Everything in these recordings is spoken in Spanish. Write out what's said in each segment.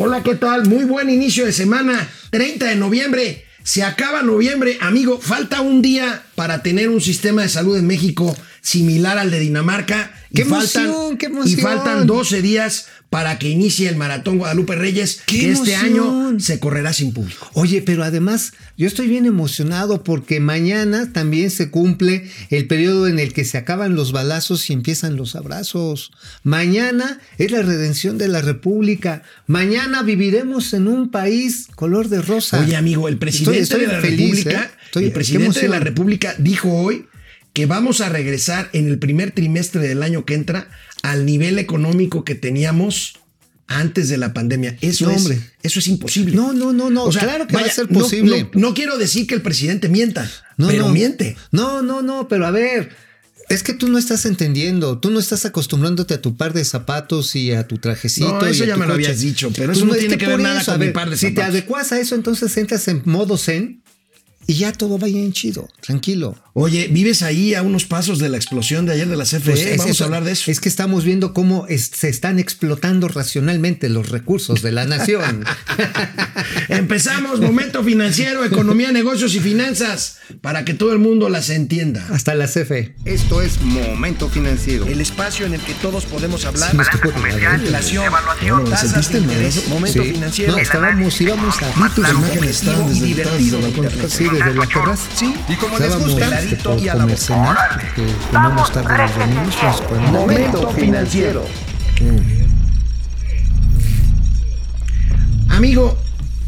Hola, ¿qué tal? Muy buen inicio de semana, 30 de noviembre. Se acaba noviembre, amigo. Falta un día para tener un sistema de salud en México similar al de Dinamarca. ¡Qué y faltan, emoción, qué Y emoción! faltan 12 días para que inicie el Maratón Guadalupe Reyes, ¡Qué que este año se correrá sin público. Oye, pero además yo estoy bien emocionado porque mañana también se cumple el periodo en el que se acaban los balazos y empiezan los abrazos. Mañana es la redención de la República. Mañana viviremos en un país color de rosa. Oye, amigo, el presidente Estoy- estoy de la feliz, República, ¿eh? Estoy- el presidente de la. República dijo hoy que vamos a regresar en el primer trimestre del año que entra al nivel económico que teníamos antes de la pandemia. Eso No, es, hombre. eso es imposible. No, no, no, no, claro que va a ser posible. No, no quiero decir que el presidente mienta, No, pero no. miente. No, no, no, pero a ver, es que tú no estás entendiendo, tú no estás acostumbrándote a tu par de zapatos y a tu trajecito. No, y eso a ya tu me lo habías dicho, pero eso no tiene que ver por nada eso, con mi ver, par de Si te zapatos. adecuas a eso, entonces entras en modo zen y ya todo va bien chido, tranquilo. Oye, vives ahí a unos pasos de la explosión de ayer de la CFE. Pues es Vamos eso, a hablar de eso. Es que estamos viendo cómo es- se están explotando racionalmente los recursos de la nación. Empezamos, momento financiero, economía, negocios y finanzas, para que todo el mundo las entienda. Hasta la CFE. Esto es Momento Financiero. El espacio en el que todos podemos hablar. Estuvo regalando. inflación, evaluación, tasas tasas de de interés, momento Sí. financiero. No, estábamos, íbamos a Vi tus imágenes estaban desde. Sí, desde la terraza. Sí, Y como les Estábamos gusta, este, clarito por y a la cenar, porque comemos tarde los domingos, pues, podemos- Momento Financiero. Amigo,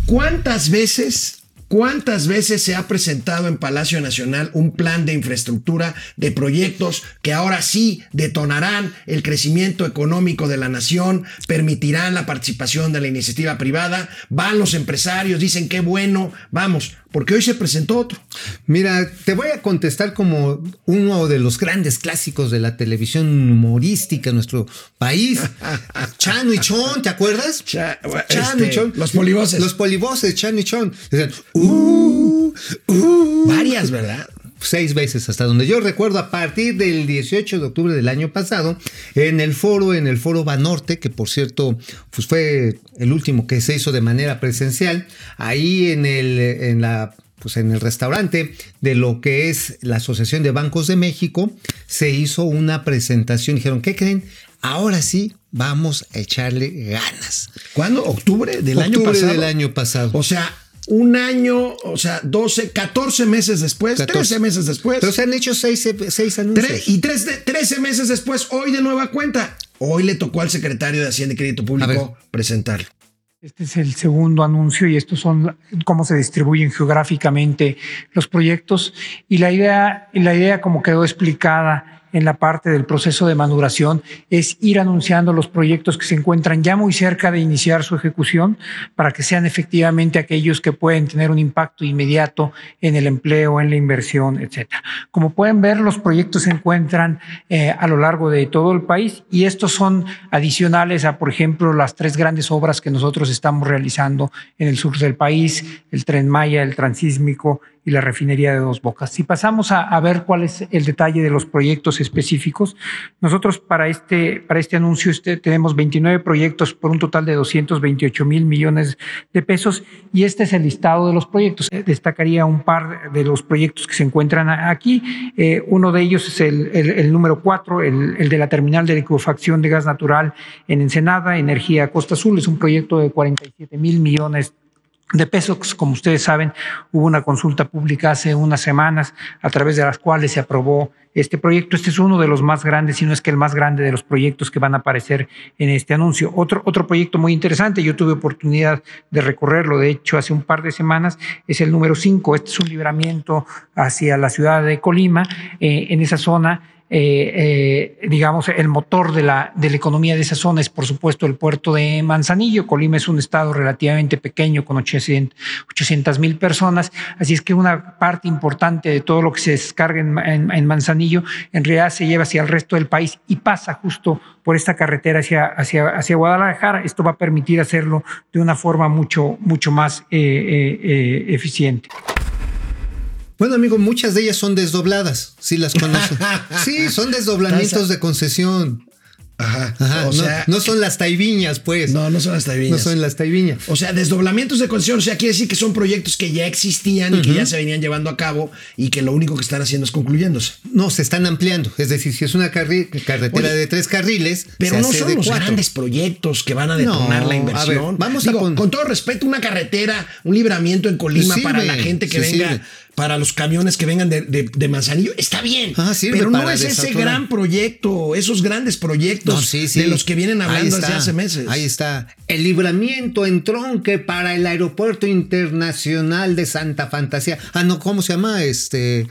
¿cuántas veces, cuántas veces se ha presentado en Palacio Nacional un plan de infraestructura, de proyectos que ahora sí detonarán el crecimiento económico de la nación, permitirán la participación de la iniciativa privada? Van los empresarios, dicen qué bueno, vamos, porque hoy se presentó otro. Mira, te voy a contestar como uno de los grandes clásicos de la televisión humorística en nuestro país. Chano y Chon, ¿te acuerdas? Cha- Chano y este, Chon. los polivoces. Los polivoces, Chano y Chon. Decían, uh, uh. Varias, ¿verdad? Seis veces hasta donde yo recuerdo a partir del 18 de octubre del año pasado en el foro en el foro Banorte que por cierto pues fue el último que se hizo de manera presencial ahí en el en la pues en el restaurante de lo que es la Asociación de Bancos de México se hizo una presentación dijeron ¿qué creen? Ahora sí vamos a echarle ganas. ¿Cuándo? ¿Octubre del año Octubre pasado? del año pasado. O sea, un año, o sea, 12, 14 meses después, 14. 13 meses después. Pero se han hecho seis, seis anuncios. Tre- y tres de- 13 meses después, hoy de nueva cuenta. Hoy le tocó al secretario de Hacienda y Crédito Público presentarlo. Este es el segundo anuncio y estos son cómo se distribuyen geográficamente los proyectos. Y la idea, y la idea como quedó explicada en la parte del proceso de maduración es ir anunciando los proyectos que se encuentran ya muy cerca de iniciar su ejecución para que sean efectivamente aquellos que pueden tener un impacto inmediato en el empleo, en la inversión, etcétera. Como pueden ver, los proyectos se encuentran eh, a lo largo de todo el país y estos son adicionales a, por ejemplo, las tres grandes obras que nosotros estamos realizando en el sur del país, el tren Maya, el transísmico y la refinería de Dos Bocas. Si pasamos a, ver cuál es el detalle de los proyectos específicos, nosotros para este, para este anuncio este, tenemos 29 proyectos por un total de 228 mil millones de pesos y este es el listado de los proyectos. Eh, Destacaría un par de los proyectos que se encuentran aquí. Eh, uno de ellos es el, número cuatro, el, el de la terminal de liquefacción de gas natural en Ensenada, Energía Costa Azul. Es un proyecto de 47 mil millones de pesos. Como ustedes saben, hubo una consulta pública hace unas semanas a través de las cuales se aprobó este proyecto. Este es uno de los más grandes, si no es que el más grande de los proyectos que van a aparecer en este anuncio. Otro, otro proyecto muy interesante, yo tuve oportunidad de recorrerlo, de hecho, hace un par de semanas, es el número 5. Este es un libramiento hacia la ciudad de Colima, eh, en esa zona eh, eh, digamos, el motor de la, de la economía de esa zona es, por supuesto, el puerto de Manzanillo. Colima es un estado relativamente pequeño, con 800 mil personas, así es que una parte importante de todo lo que se descarga en, en, Manzanillo en realidad se lleva hacia el resto del país y pasa justo por esta carretera hacia, hacia, hacia Guadalajara. Esto va a permitir hacerlo de una forma mucho, mucho más eh, eh, eficiente. Bueno, amigo, muchas de ellas son desdobladas, si las conoces. sí, son desdoblamientos de concesión. Ajá. Ajá, o no, sea, no son las taiviñas, pues. no, no son las No tabiñas. son las taiviñas. O sea, desdoblamientos de concesión, o sea, quiere decir que son proyectos que ya existían y que ya se venían llevando a cabo y que lo único que están haciendo es concluyéndose. No, se están ampliando. Es decir, si es una carri- carretera Oye, de tres carriles, Pero se no hace son de los cuatro. grandes proyectos que van a detonar No, la a inversión. ver, vamos a Digo, pon- con todo respeto, una carretera, un libramiento en Colima Pues para la gente que sí venga. Para los camiones que vengan de, de- de Manzanillo, está bien. Ah, sirve pero no es ese gran proyecto, esos grandes proyectos No, sí, sí. de los que vienen hablando desde hace meses. Ahí está. El libramiento en tronque para el Aeropuerto Internacional de Santa Fantasía. Ah, no, ¿cómo se llama? Este.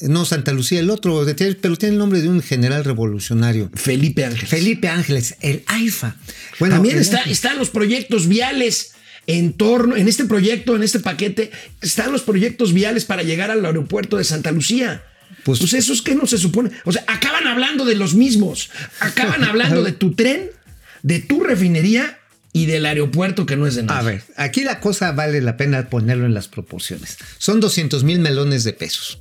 No, Santa Lucía, el otro, pero tiene el nombre de un general revolucionario. Felipe Ángel. Felipe Ángeles, el AIFA. Bueno, También está, están los proyectos viales en torno, en este proyecto, en este paquete, están los proyectos viales para llegar al aeropuerto de Santa Lucía. Pues, Pues- eso es que no se supone. O sea, acaban hablando de los mismos. Acaban hablando de tu tren, de tu refinería y del aeropuerto que no es de nada. A ver, aquí la cosa vale la pena ponerlo en las proporciones. Son 200 mil melones de pesos.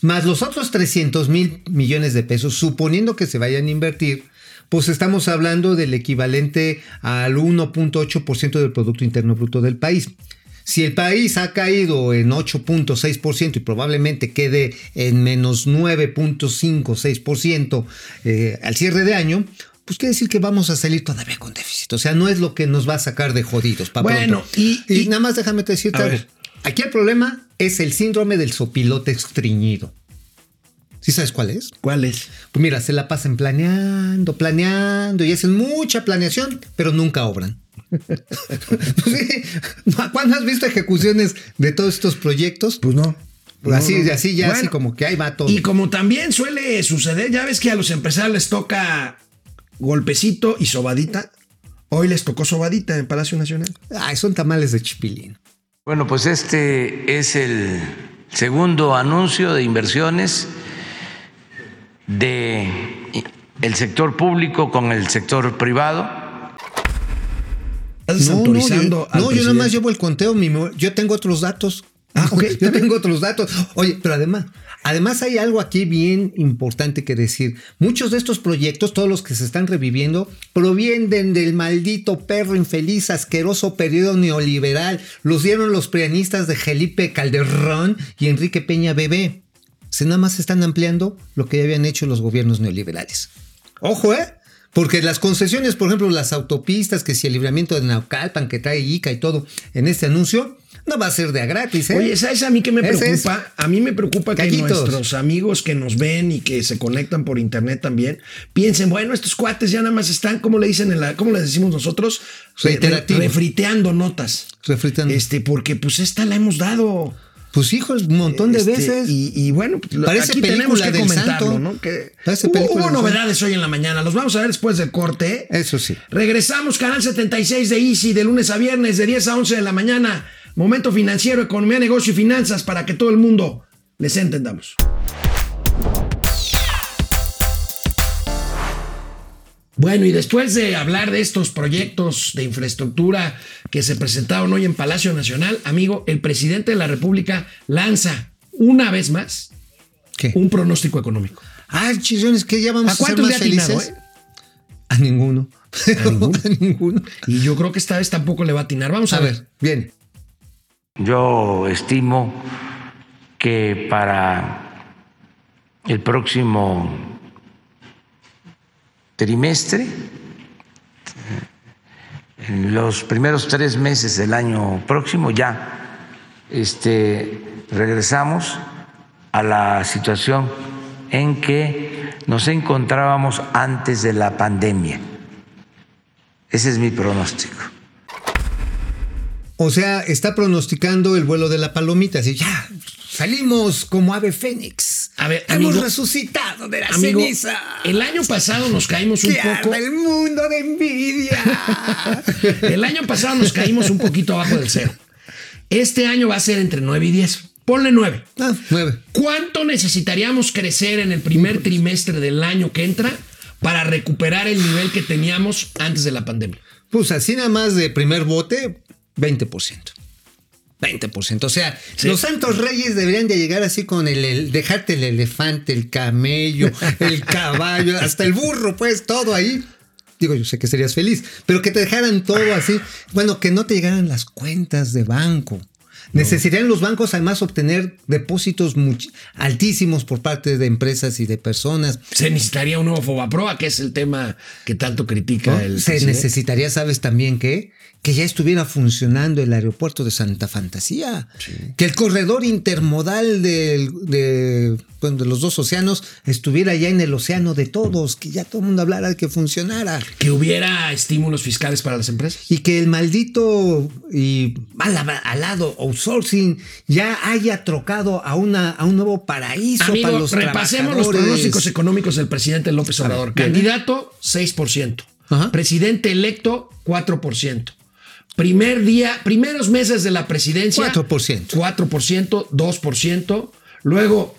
Más los otros 300 mil millones de pesos, suponiendo que se vayan a invertir, pues estamos hablando del equivalente al 1.8% del Producto Interno Bruto del país. Si el país ha caído en 8.6% y probablemente quede en menos 9.56% eh, al cierre de año, pues quiere decir que vamos a salir todavía con déficit. O sea, no es lo que nos va a sacar de jodidos. pa' Bueno, y- y, y- nada más déjame decirte algo. Aquí el problema es el síndrome del sopilote estreñido. ¿Sí sabes cuál es? ¿Cuál es? Pues mira, se la pasan planeando, planeando y hacen mucha planeación, pero nunca obran. Sí. ¿Cuándo has visto ejecuciones de todos estos proyectos? Pues no. Pues así, No, así ya, así como que ahí va todo. Y como también suele suceder, ya ves que a los empresarios les toca golpecito y sobadita. Hoy les tocó sobadita en Palacio Nacional. Ay, son tamales de chipilín. Bueno, pues este es el segundo anuncio de inversiones de el sector público con el sector privado. Estás desautorizando yo, no, yo nada más llevo el conteo, mi yo tengo otros datos. Ah, ok, yo tengo otros datos. Oye, pero además, además hay algo aquí bien importante que decir. Muchos de estos proyectos, todos los que se están reviviendo, provienen del maldito perro infeliz, asqueroso periodo neoliberal. Los dieron los prianistas de Felipe Calderón y Enrique Peña Bebé. Se nada más están ampliando lo que ya habían hecho los gobiernos neoliberales. Ojo, ¿eh? Porque las concesiones, por ejemplo, las autopistas, que si el libramiento de Naucalpan, que trae ICA y todo, en este anuncio, no va a ser de a gratis, ¿eh? Oye, ¿sabes a mí que me preocupa? A mí me preocupa que Callitos. nuestros amigos que nos ven y que se conectan por internet también piensen, bueno, estos cuates ya nada más están, ¿cómo le dicen en la, cómo le decimos nosotros? Re- refriteando notas. Refritando. Este, porque pues esta la hemos dado. Pues hijos, un montón de Este, veces. Y, y bueno, pues, Parece aquí tenemos que comentarlo, santo. ¿no? Que Parece hubo, hubo novedades hoy en la mañana. Los vamos a ver después del corte. Eso sí. Regresamos, canal 76 de Easy, de lunes a viernes, de 10 a 11 de la mañana. Momento financiero, economía, negocio y finanzas para que todo el mundo les entendamos. Bueno, y después de hablar de estos proyectos de infraestructura que se presentaron hoy en Palacio Nacional, amigo, el presidente de la República lanza una vez más ¿Qué? un pronóstico económico. Ah, chillones, que ya vamos ¿A a, ser cuántos más atinado, felices. eh? A ninguno. ¿A ninguno? a ninguno. Y yo creo que esta vez tampoco le va a atinar. Vamos a, A ver, bien. Yo estimo que para el próximo trimestre, en los primeros tres meses del año próximo, ya este, regresamos a la situación en que nos encontrábamos antes de la pandemia. Ese es mi pronóstico. O sea, está pronosticando el vuelo de la palomita. Así, ya, salimos como ave fénix. A ver, Hemos resucitado de la Amigo, ceniza. el año pasado nos caímos un ¡Que poco. el mundo de envidia! El año pasado nos caímos un poquito abajo del cero. Este año va a ser entre 9 y 10. Ponle 9. ah, nueve. ¿Cuánto necesitaríamos crecer en el primer trimestre del año que entra para recuperar el nivel que teníamos antes de la pandemia? Pues así nada más de primer bote, 20%. 20%. O sea, los santos reyes deberían de llegar así con el, el- dejarte el elefante, el camello, el caballo, hasta el burro, pues todo ahí. Digo, yo sé que serías feliz, pero que te dejaran todo así. Bueno, que no te llegaran las cuentas de banco. Necesitarían los bancos además obtener depósitos altísimos por parte de empresas y de personas. Se necesitaría un nuevo Fobaproa, que es el tema que tanto critica ¿no? el Se presidente. necesitaría, ¿sabes también qué? Que ya estuviera funcionando el aeropuerto de Santa Fantasía. Que el corredor intermodal de, bueno, de los dos océanos estuviera ya en el océano de todos. Que ya todo el mundo hablara de que funcionara. Que hubiera estímulos fiscales para las empresas. Y que el maldito y mal alado outsourcing ya haya trocado a, una, a un nuevo paraíso para los repasemos los pronósticos económicos del presidente López Obrador. Candidato, 6%. Ajá. Presidente electo, 4%. Primer día, primeros meses de la presidencia. 4%. 4%, 2%. Luego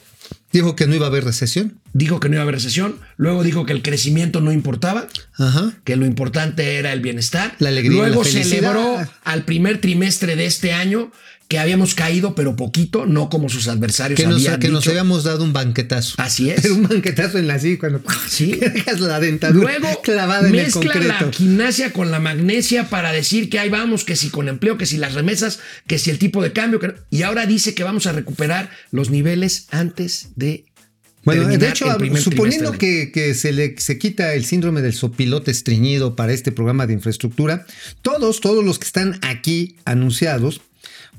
Dijo que no iba a haber recesión. dijo que no iba a haber recesión. Luego dijo que el crecimiento no importaba. Ajá. que lo importante era el bienestar. La alegría Luego la felicidad. celebró al primer trimestre de este año que habíamos caído, pero poquito, no como sus adversarios Que nos, habían que nos habíamos dado un banquetazo. Así es. Pero un banquetazo en la sí, cuando Sí. dejas la dentadura Luego clavada en el mezcla la concreto. gimnasia con la magnesia para decir que ahí vamos, que si con empleo, que si las remesas, que si el tipo de cambio. que- y ahora dice que vamos a recuperar los niveles antes de. Bueno, de hecho, suponiendo que, que se le se quita el síndrome del sopilote estreñido para este programa de infraestructura, todos, todos los que están aquí anunciados,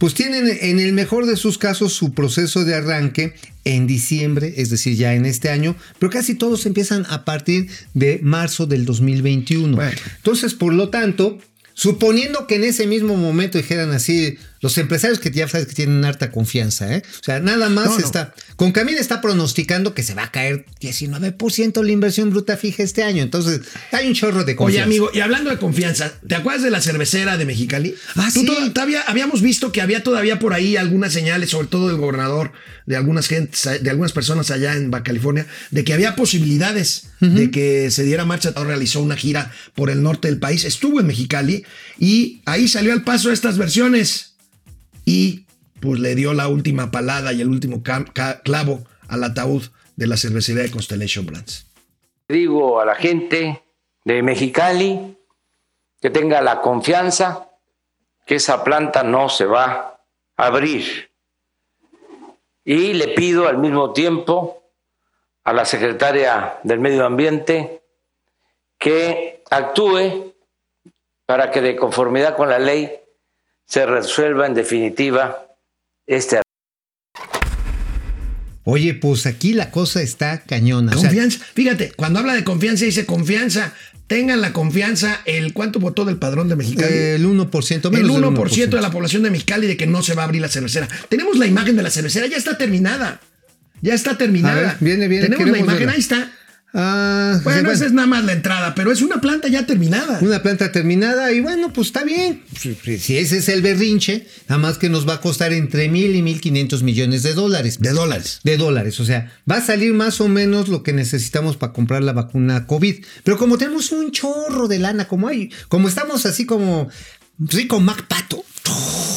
pues tienen en el mejor de sus casos su proceso de arranque en diciembre, es decir, ya en este año, pero casi todos empiezan a partir de marzo del 2021. Bueno. Entonces, por lo tanto, suponiendo que en ese mismo momento dijeran así, los empresarios que ya sabes que tienen harta confianza, ¿eh? O sea, nada más No, no. está. Con Camil está pronosticando que se va a caer 19% la inversión bruta fija este año. Entonces, hay un chorro de Oye, confianza. amigo, y hablando de confianza, ¿te acuerdas de la cervecera de Mexicali? Ah, Tú sí. toda- todavía habíamos visto que había todavía por ahí algunas señales, sobre todo del gobernador, de algunas gentes, de algunas personas allá en Baja California, de que había posibilidades de que se diera marcha. Realizó una gira por el norte del país, estuvo en Mexicali y ahí salió al paso estas versiones y pues le dio la última palada y el último clavo al ataúd de la cervecería de Constellation Brands. digo a la gente de Mexicali que tenga la confianza que esa planta no se va a abrir. Y le pido al mismo tiempo a la secretaria del Medio Ambiente que actúe para que de conformidad con la ley se resuelva en definitiva este Oye, pues aquí la cosa está cañona. O sea, Confianza. Fíjate, cuando habla de confianza dice confianza. Tengan la confianza. El ¿Cuánto votó del padrón de Mexicali? el 1%, menos el del 1% de la población de Mexicali de que no se va a abrir la cervecera. Tenemos la imagen de la cervecera, ya está terminada. Ya está terminada. A ver, viene, viene, Tenemos la imagen, verla. ahí está. Ah, sí, Bueno, bueno. esa es nada más la entrada, pero es una planta ya terminada. Una planta terminada y bueno, pues está bien. Si- Si ese es el berrinche, nada más que nos va a costar entre mil y mil quinientos millones de dólares. De dólares. De dólares, o sea, va a salir más o menos lo que necesitamos para comprar la vacuna COVID. Pero como tenemos un chorro de lana, como hay, como estamos así como rico Mac Pato,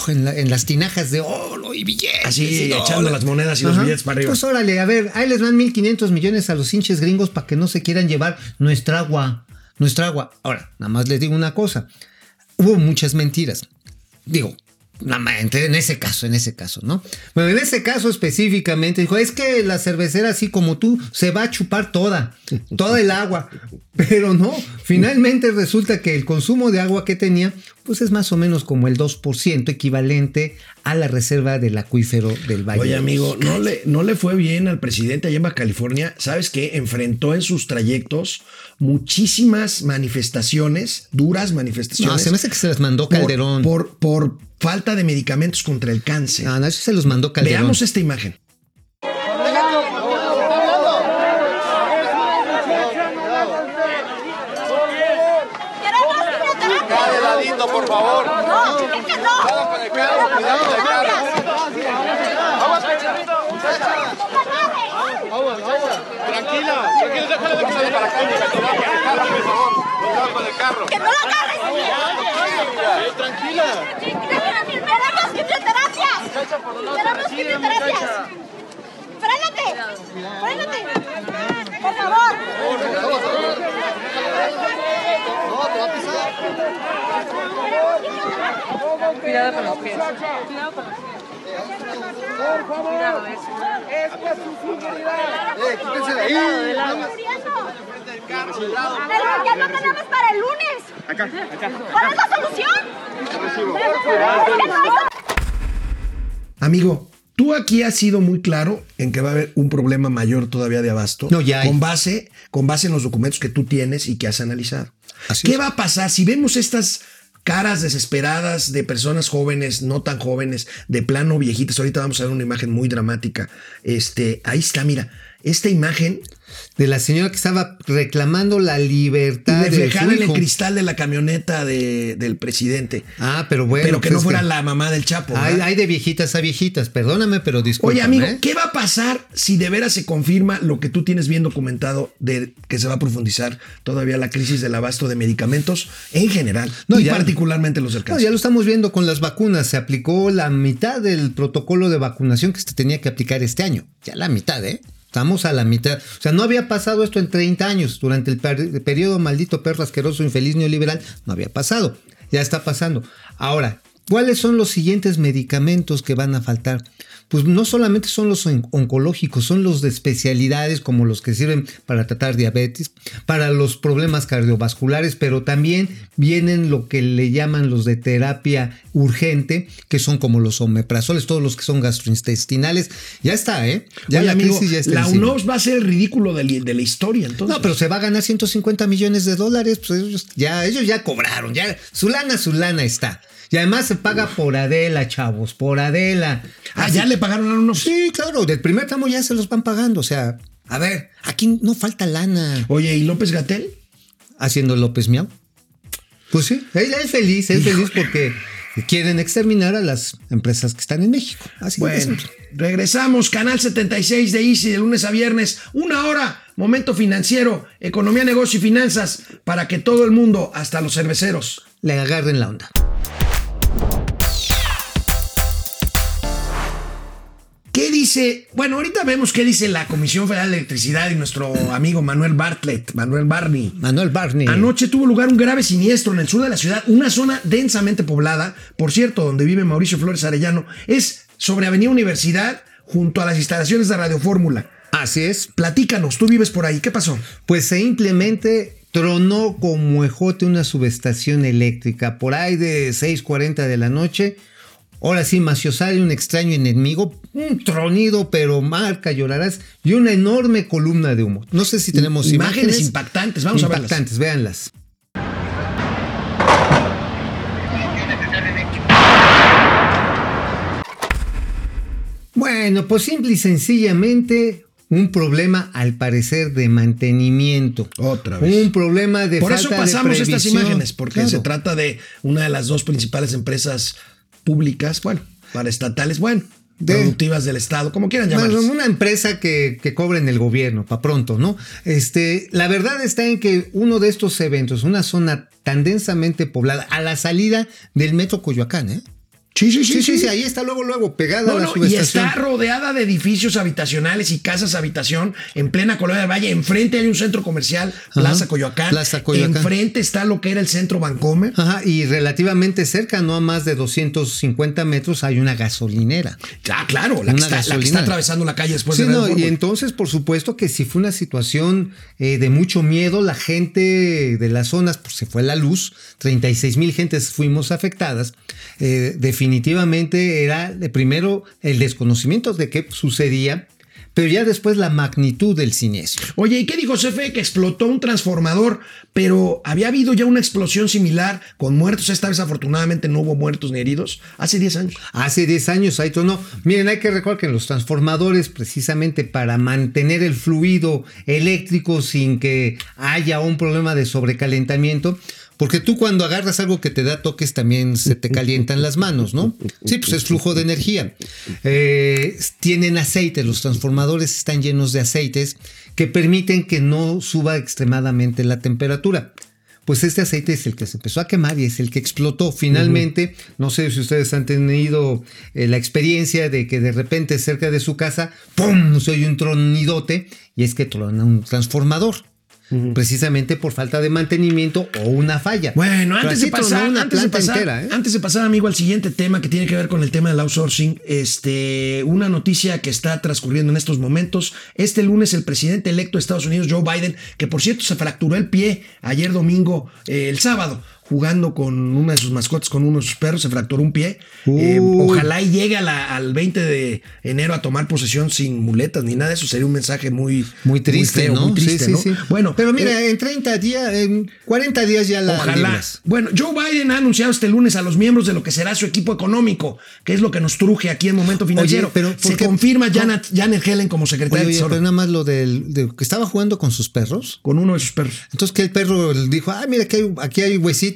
en, la- en las tinajas de oro y billetes. Así, y echando las monedas y los billetes para arriba. Pues órale, a ver, ahí les van 1.500 millones a los hinches gringos para que no se quieran llevar nuestra agua, nuestra agua. Ahora, nada más les digo una cosa, hubo muchas mentiras. Digo, en ese caso, en ese caso, ¿no? Bueno, en ese caso específicamente dijo, es que la cervecera así como tú se va a chupar toda, toda el agua. Pero no, finalmente resulta que el consumo de agua que tenía, pues es más o menos como el 2% equivalente a la reserva del acuífero del Valle. Oye, amigo, no le, no le fue bien al presidente allá en Baja California. ¿Sabes qué? Enfrentó en sus trayectos muchísimas manifestaciones, duras manifestaciones. No, se me hace que se las mandó por- Calderón. Por, por falta de medicamentos contra el cáncer. No, no, eso se los mandó Calderón. Veamos esta imagen. Por favor. No, que no. Cuidado con el carro, cuidado con el carro. Aguas, Tranquila, tranquila, déjale de que se para acá. Cuidado con el carro. Que no lo agarres. Tranquila. Queremos quimioterapia. Queremos quimioterapias. ¡Frénate! ¡Frénate! ¡Por favor! Cuidado con los pies. Cuidado con los pies. Por favor. Cuidado, eso. Eh, quítense de ahí. De lado. Pero ya no tenemos para el lunes. Acá, acá. ¿Cuál es la solución? ¿Por qué no hizo Amigo, tú aquí has sido muy claro en que va a haber un problema mayor todavía de abasto. No, ya hay. Con base, con base en los documentos que tú tienes y que has analizado. Así ¿Qué es. va a pasar si vemos estas caras desesperadas de personas jóvenes, no tan jóvenes, de plano viejitas? Ahorita vamos a ver una imagen muy dramática. Este, ahí está, mira. Esta imagen De la señora que estaba reclamando la libertad de reflejada en el cristal de la camioneta de- del presidente. Ah, pero bueno. pero que pues no es fuera la mamá del Chapo. Hay, de viejitas a viejitas, perdóname, pero disculpa. Oye, amigo, ¿qué va a pasar si de veras se confirma lo que tú tienes bien documentado de que se va a profundizar todavía la crisis del abasto de medicamentos en general No, y ya- particularmente los del No, ya lo estamos viendo con las vacunas. Se aplicó la mitad del protocolo de vacunación que se tenía que aplicar este año. Ya la mitad, ¿eh? Estamos a la mitad. O sea, no había pasado esto en 30 años. Durante el per- periodo maldito, perro asqueroso, infeliz, neoliberal, no había pasado. Ya está pasando. Ahora, ¿cuáles son los siguientes medicamentos que van a faltar? Pues no solamente son los on- oncológicos, son los de especialidades como los que sirven para tratar diabetes, para los problemas cardiovasculares, pero también vienen lo que le llaman los de terapia urgente, que son como los omeprazoles, todos los que son gastrointestinales. Ya está, ¿eh? Ya Oye, la amigo, crisis ya está la encima. UNOPS va a ser el ridículo de, la- de la historia, entonces. No, pero se va a ganar 150 millones de dólares. Pues ellos ya, ellos ya cobraron, ya su lana, su lana está. Y además se paga por Adela, chavos, por Adela. Ah, Así- ya le pagaron a UNOPS. Sí, claro, del primer tramo ya se los van pagando. O sea, a ver, aquí no falta lana. Oye, ¿y López Gatel? Haciendo López Miau. Pues sí, él es feliz, es feliz porque quieren exterminar a las empresas que están en México. Así Bueno, regresamos. Canal 76 de Easy de lunes a viernes. Una hora. Momento financiero, economía, negocio y finanzas para que todo el mundo, hasta los cerveceros, Le agarren la onda. Dice? Bueno, ahorita vemos qué dice la Comisión Federal de Electricidad y nuestro amigo Manuel Bartlett, Manuel Barney. Manuel Barney. Anoche tuvo lugar un grave siniestro en el sur de la ciudad, una zona densamente poblada, por cierto, donde vive Mauricio Flores Arellano, es sobre Avenida Universidad, junto a las instalaciones de Radio Fórmula. Así es. Platícanos, tú vives por ahí, ¿qué pasó? Pues simplemente tronó como ejote una subestación eléctrica por ahí de 6:40 de la noche. Ahora sí, Maciosari, un extraño enemigo, un tronido, pero marca, llorarás, y una enorme columna de humo. No sé si tenemos Imágenes imágenes. impactantes, vamos a verlas. Impactantes, véanlas. Bueno, pues simple y sencillamente un problema al parecer de mantenimiento. Otra vez. Un problema de Por falta eso de pasamos estas imágenes, porque Claro. se trata de una de las dos principales empresas públicas, bueno, para estatales, bueno, De- productivas del Estado, como quieran Bueno, llamarlas. una empresa que, que cobra en el gobierno, para pronto, ¿no? Este, la verdad está en que uno de estos eventos, una zona tan densamente poblada, a la salida del metro Coyoacán, ¿eh? Sí, sí, Sí, sí, sí, ahí está luego, luego, pegada No, a la no, y está rodeada de edificios habitacionales y casas habitación en plena colonia del Valle. Enfrente hay un centro comercial, Plaza Coyoacán. Plaza Coyoacán. Enfrente está lo que era el centro Vancomer. Ajá, y relativamente cerca, no a más de 250 metros, hay una gasolinera. Ah, claro, la que, está, la que gasolina. está atravesando la calle después Sí, de no, y entonces, por supuesto que si fue una situación eh, de mucho miedo, la gente de las zonas, pues se fue la luz, 36 mil gentes fuimos afectadas. Eh, definitivamente era primero el desconocimiento de qué sucedía, pero ya después la magnitud del siniestro. Oye, ¿y qué dijo CFE? Que explotó un transformador, pero había habido ya una explosión similar con muertos. Esta vez afortunadamente no hubo muertos ni heridos. Hace 10 años. Hace 10 años ahí no. Miren, hay que recordar que los transformadores, precisamente para mantener el fluido eléctrico sin que haya un problema de sobrecalentamiento, porque tú cuando agarras algo que te da toques también se te calientan las manos, ¿no? Sí, pues es flujo de energía. Eh, tienen aceite, los transformadores están llenos de aceites que permiten que no suba extremadamente la temperatura. pues este aceite es el que se empezó a quemar y es el que explotó. Finalmente, no sé si ustedes han tenido eh, la experiencia de que de repente cerca de su casa, ¡pum! se oye un tronidote y es que trona un transformador. Precisamente por falta de mantenimiento o una falla. Bueno, antes de, pasar, una antes, de pasar, entera, ¿eh? antes de pasar, amigo, al siguiente tema que tiene que ver con el tema del outsourcing, este, una noticia que está transcurriendo en estos momentos. Este lunes el presidente electo de Estados Unidos, Joe Biden, que por cierto se fracturó el pie ayer domingo, eh, el sábado, jugando con una de sus mascotas, con uno de sus perros, se fracturó un pie. Eh, ojalá y llegue a la- al 20 de enero a tomar posesión sin muletas ni nada de eso. Sería un mensaje muy, Muy triste, feo, ¿no? muy triste, sí, ¿no? sí. Bueno, pero mira, eh, en 30 días, en 40 días ya la Ojalá. libras. Bueno, Joe Biden ha anunciado este lunes a los miembros de lo que será su equipo económico, que es lo que nos truje aquí en Momento Financiero. pero ¿por Se qué? confirma No. Janet, Janet Helen como secretaria Oye, de oye, Tesoro pero nada más lo del de que estaba jugando con sus perros. con uno de sus perros. Entonces que el perro dijo, ah, mira, aquí hay, aquí hay huesito.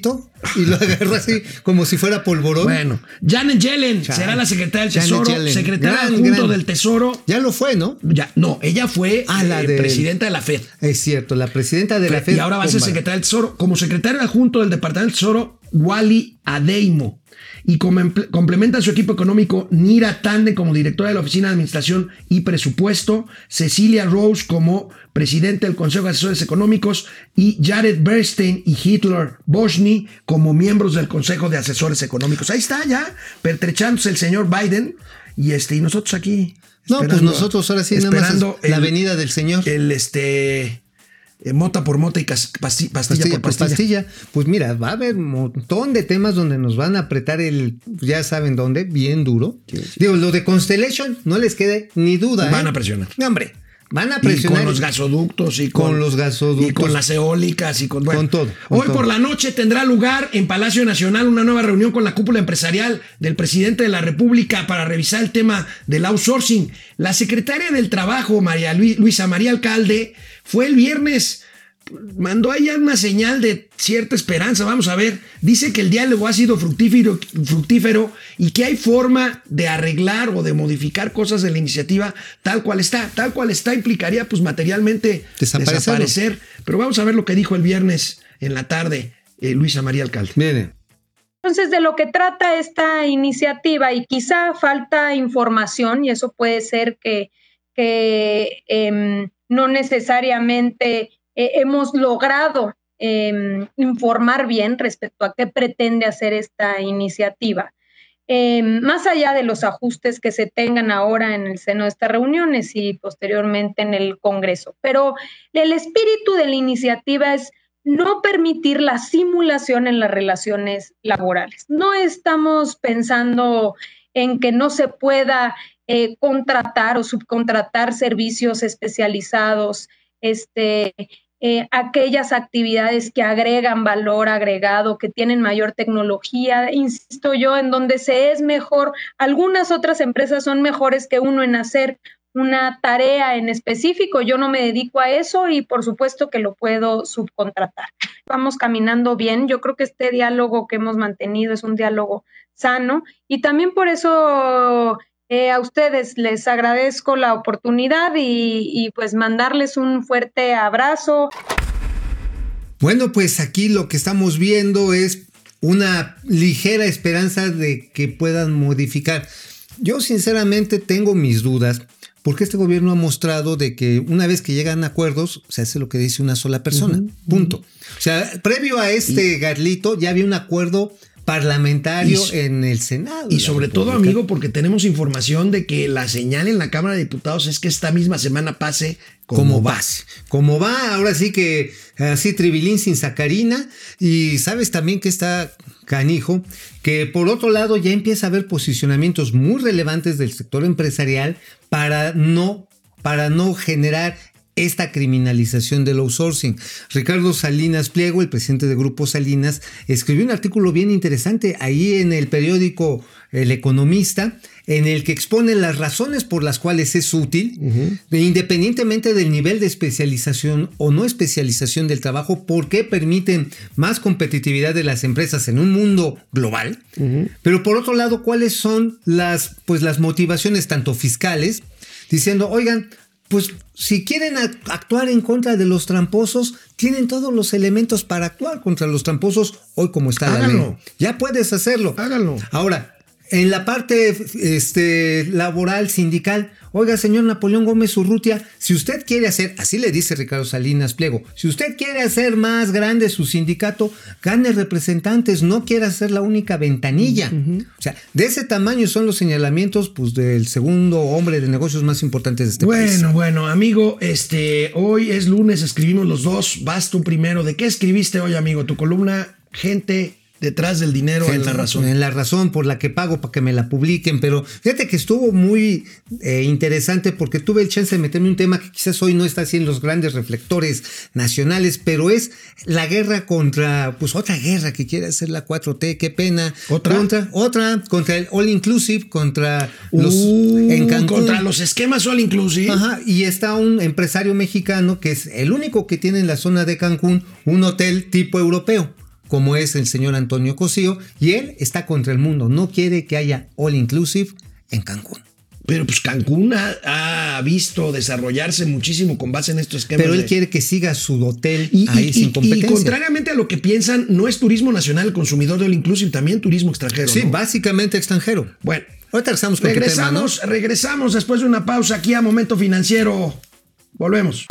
Y lo agarró así como si fuera polvorón. Bueno, Janet Yellen Chale. será la secretaria del Janet Tesoro, Yellen. secretaria Gran, adjunto gran. del Tesoro. Ya lo fue, ¿no? Ya, no, ella fue Ah, la eh, presidenta de la Fed. Es cierto, la presidenta de la Fed. y ahora va a ser secretaria del Tesoro. Como secretario adjunto del Departamento del Tesoro, Wally Adeimo. Y complementa su equipo económico Nira Tande como directora de la Oficina de Administración y Presupuesto, Cecilia Rose como presidente del Consejo de Asesores Económicos y Jared Bernstein y Hitler Boschny como miembros del Consejo de Asesores Económicos. Ahí está ya, pertrechándose el señor Biden y, este, y nosotros aquí. No, pues nosotros ahora sí nada más la venida del señor. el este eh, mota por mota y pastilla, por pastilla. Pues mira, va a haber un montón de temas donde nos van a apretar el, ya saben dónde, bien duro. Digo, lo de Constellation no les quede ni duda. Van ¿eh? a presionar. No, hombre, van a Y presionar. con los gasoductos y con, Con los gasoductos. y con las eólicas y con, bueno, Con todo, con hoy todo. por la noche tendrá lugar en Palacio Nacional una nueva reunión con la cúpula empresarial del presidente de la República para revisar el tema del outsourcing. La secretaria del Trabajo, María Lu- Luisa María Alcalde, fue el viernes mandó allá una señal de cierta esperanza. Vamos a ver. Dice que el diálogo ha sido fructífero, fructífero y que hay forma de arreglar o de modificar cosas de la iniciativa tal cual está. Tal cual está implicaría pues materialmente desaparecer. Pero vamos a ver lo que dijo el viernes en la tarde eh, Luisa María Alcalde. Miren, Entonces, de lo que trata esta iniciativa, y quizá falta información, y eso puede ser que, que em, no necesariamente eh, hemos logrado em, informar bien respecto a qué pretende hacer esta iniciativa. Em, más allá de los ajustes que se tengan ahora en el seno de estas reuniones y posteriormente en el Congreso. Pero el espíritu de la iniciativa es no permitir la simulación en las relaciones laborales. No estamos pensando en que no se pueda eh, contratar o subcontratar servicios especializados, este, eh, aquellas actividades que agregan valor agregado, que tienen mayor tecnología, insisto yo, en donde se es mejor, algunas otras empresas son mejores que uno en hacer una tarea en específico, yo no me dedico a eso y por supuesto que lo puedo subcontratar. Vamos caminando bien, yo creo que este diálogo que hemos mantenido es un diálogo sano y también por eso eh, a ustedes les agradezco la oportunidad y, y pues mandarles un fuerte abrazo. Bueno, pues aquí lo que estamos viendo es una ligera esperanza de que puedan modificar. Yo sinceramente tengo mis dudas porque este gobierno ha mostrado de que una vez que llegan acuerdos se hace lo que dice una sola persona. Punto. O sea, previo a este garlito ya había un acuerdo parlamentario Y- en el Senado. Y sobre todo, amigo, porque tenemos información de que la señal en la Cámara de Diputados es que esta misma semana pase como, va. Como va, ahora sí que así tribilín sin sacarina. Y sabes también que está canijo, que por otro lado ya empieza a haber posicionamientos muy relevantes del sector empresarial para no, para no generar esta criminalización del outsourcing. Ricardo Salinas Pliego, el presidente de Grupo Salinas, escribió un artículo bien interesante ahí en el periódico El Economista, en el que expone las razones por las cuales es útil, independientemente del nivel de especialización o no especialización del trabajo, porque permiten más competitividad de las empresas en un mundo global. Pero por otro lado, ¿cuáles son las, pues, las motivaciones tanto fiscales? Diciendo, oigan, pues si quieren actuar en contra de los tramposos, tienen todos los elementos para actuar contra los tramposos hoy como está la ley. Ya puedes hacerlo. Háganlo. Ahora, en la parte este, laboral, sindical, oiga, señor Napoleón Gómez Urrutia, si usted quiere hacer, así le dice Ricardo Salinas Pliego, si usted quiere hacer más grande su sindicato, gane representantes, no quiere hacer la única ventanilla. O sea, de ese tamaño son los señalamientos pues, del segundo hombre de negocios más importantes de este bueno, país. Bueno, bueno, amigo, este, hoy es lunes, escribimos los dos, vas tú primero. ¿De qué escribiste hoy, amigo? Tu columna, gente detrás del dinero en la razón. En la razón por la que pago para que me la publiquen, pero fíjate que estuvo muy eh, interesante porque tuve el chance de meterme un tema que quizás hoy no está así en los grandes reflectores nacionales, pero es la guerra contra, pues otra guerra que quiere hacer la 4T, qué pena. ¿Otra? Contra, otra, contra el All Inclusive, contra los Uh, en Cancún. Contra los esquemas all inclusive. Ajá, y está un empresario mexicano que es el único que tiene en la zona de Cancún un hotel tipo europeo como es el señor Antonio Cosío, y él está contra el mundo, no quiere que haya all inclusive en Cancún. Pero pues Cancún ha, ha visto desarrollarse muchísimo con base en estos esquemas. Pero él de- quiere que siga su hotel y, ahí y- sin competencia. y contrariamente a lo que piensan, no es turismo nacional el consumidor de all inclusive, también turismo extranjero. sí, ¿no? básicamente extranjero. Bueno, Ahorita regresamos con tu tema, ¿no? regresamos, regresamos después de una pausa aquí a Momento Financiero. Volvemos.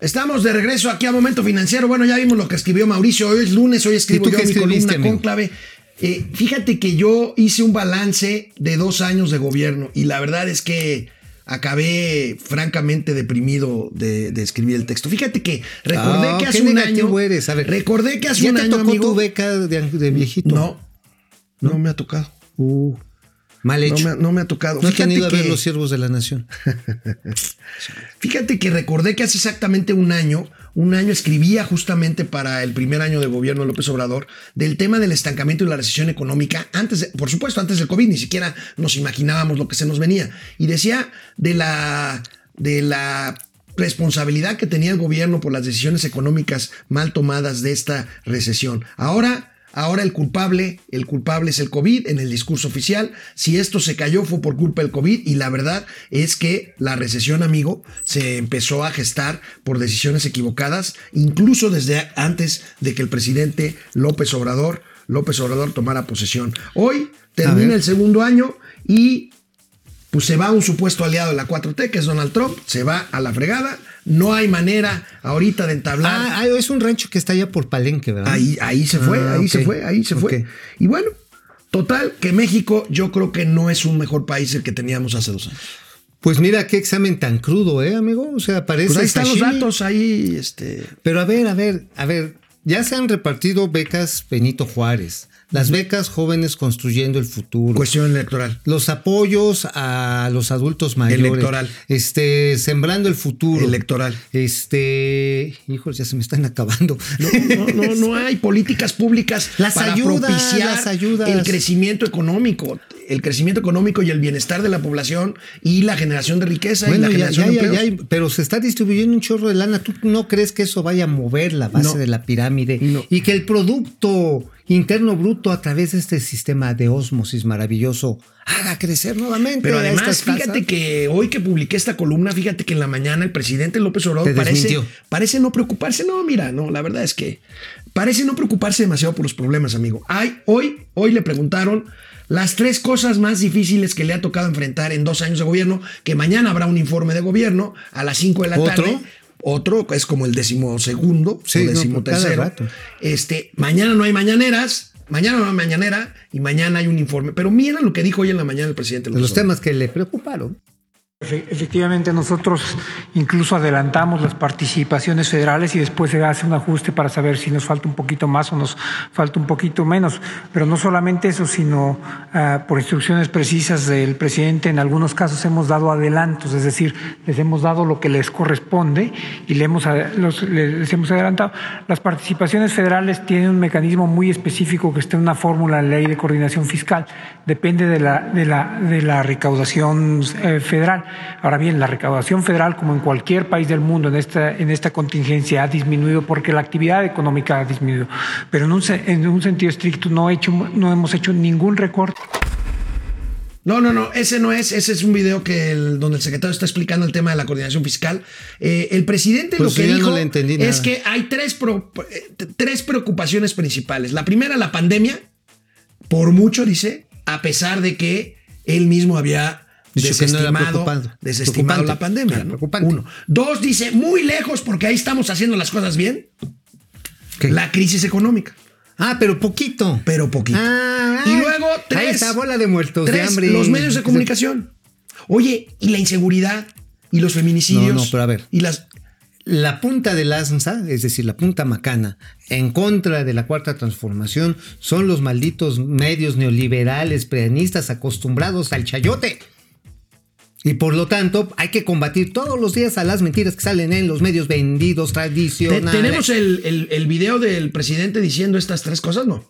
Estamos de regreso aquí a Momento Financiero. Bueno, ya vimos lo que escribió Mauricio. Hoy es lunes, hoy escribo ¿Y tú yo mi columna conclave. Eh, fíjate que yo hice un balance de dos años de gobierno y la verdad es que acabé francamente deprimido de, de escribir el texto. Fíjate que recordé Ah, que hace un año. eres. A ver, recordé que hace ¿Ya un te año, tocó amigo. tu beca de, de viejito? No, no, me ha tocado. Uh, mal No hecho. me, ha- no me ha tocado. No han Fíjate ido a ver que- los siervos de la nación. Fíjate que recordé que hace exactamente un año, un año escribía justamente para el primer año de gobierno de López Obrador del tema del estancamiento y la recesión económica, antes, de- por supuesto, antes del COVID, ni siquiera nos imaginábamos lo que se nos venía. Y decía de la, de la responsabilidad que tenía el gobierno por las decisiones económicas mal tomadas de esta recesión. Ahora Ahora el culpable, el culpable es el COVID en el discurso oficial. Si esto se cayó fue por culpa del COVID y la verdad es que la recesión, amigo, se empezó a gestar por decisiones equivocadas, incluso desde antes de que el presidente López Obrador, López Obrador tomara posesión. Hoy termina el segundo año y pues se va un supuesto aliado de la 4T, que es Donald Trump, se va a la fregada. No hay manera ahorita de entablar. Ah, ah, es un rancho que está allá por Palenque, ¿verdad? Ahí, ahí se fue, Ah, ahí ok. se fue, ahí se fue. Y bueno, total, que México yo creo que no es un mejor país el que teníamos hace dos años. Pues mira qué examen tan crudo, ¿eh, amigo? O sea, parece Pues ahí están los datos, ahí, este. Pero a ver, a ver, a ver, ya se han repartido becas Benito Juárez, las becas jóvenes construyendo el futuro. Cuestión electoral. los apoyos a los adultos mayores. Electoral. Este, sembrando el futuro. Electoral. Este, hijos, ya se me están acabando. No, no, no, no hay políticas públicas Las para ayudas, propiciar las ayudas. el crecimiento económico, el crecimiento económico y el bienestar de la población y la generación de riqueza y la Bueno, ya, generación ya, de ya, pero se está distribuyendo un chorro de lana. ¿Tú no crees que eso vaya a mover la base No. de la pirámide? No. Y que el producto interno bruto a través de este sistema de ósmosis maravilloso haga crecer nuevamente. Pero además, fíjate que hoy que publiqué esta columna, fíjate que en la mañana el presidente López Obrador parece, no preocuparse. No, mira, no, la verdad es que parece no preocuparse demasiado por los problemas, amigo. Hay, hoy, hoy le preguntaron las tres cosas más difíciles que le ha tocado enfrentar en dos años de gobierno, que mañana habrá un informe de gobierno a las 5 de la ¿Otro? tarde. Otro, es como el decimosegundo Sí, o no, decimotercero. Este, mañana no hay mañaneras, mañana no hay mañanera y mañana hay un informe. Pero mira lo que dijo hoy en la mañana el presidente de los Obrador. temas que le preocuparon. Efe- Efectivamente, nosotros incluso adelantamos las participaciones federales y después se hace un ajuste para saber si nos falta un poquito más o nos falta un poquito menos. Pero no solamente eso, sino ah, por instrucciones precisas del presidente, en algunos casos hemos dado adelantos, es decir, les hemos dado lo que les corresponde y le hemos, les hemos adelantado. Las participaciones federales tienen un mecanismo muy específico que está en una fórmula en ley de coordinación fiscal. Depende de la, de la, de la recaudación eh, federal. Ahora bien, la recaudación federal, como en cualquier país del mundo en esta, en esta contingencia, ha disminuido porque la actividad económica ha disminuido. Pero en un, en un sentido estricto no, he hecho, no hemos hecho ningún recorte. No, no, no, ese no es, ese es un video que el- donde el secretario está explicando el tema de la coordinación fiscal. Eh, el presidente Pues lo que no dijo es que hay tres, pro- eh, tres preocupaciones principales. La primera, la pandemia, por mucho, dice, a pesar de que él mismo había Desestimado, preocupante. desestimado la pandemia. ¿no? preocupante. Uno. Dos, dice, muy lejos porque ahí estamos haciendo las cosas bien. ¿Qué? La crisis económica. Ah, pero poquito. Pero poquito. Ah, y luego tres. Ahí está bola de muertos de tres, hambre. Los medios de comunicación. Oye, y la inseguridad y los feminicidios. No, no, pero a ver. Y las. La punta de lanza, es decir, la punta macana, en contra de la cuarta transformación, son los malditos medios neoliberales, preanistas acostumbrados al chayote. Y por lo tanto, hay que combatir todos los días a las mentiras que salen en los medios vendidos tradicionales. ¿Tenemos el, el- el video del presidente diciendo estas tres cosas? No.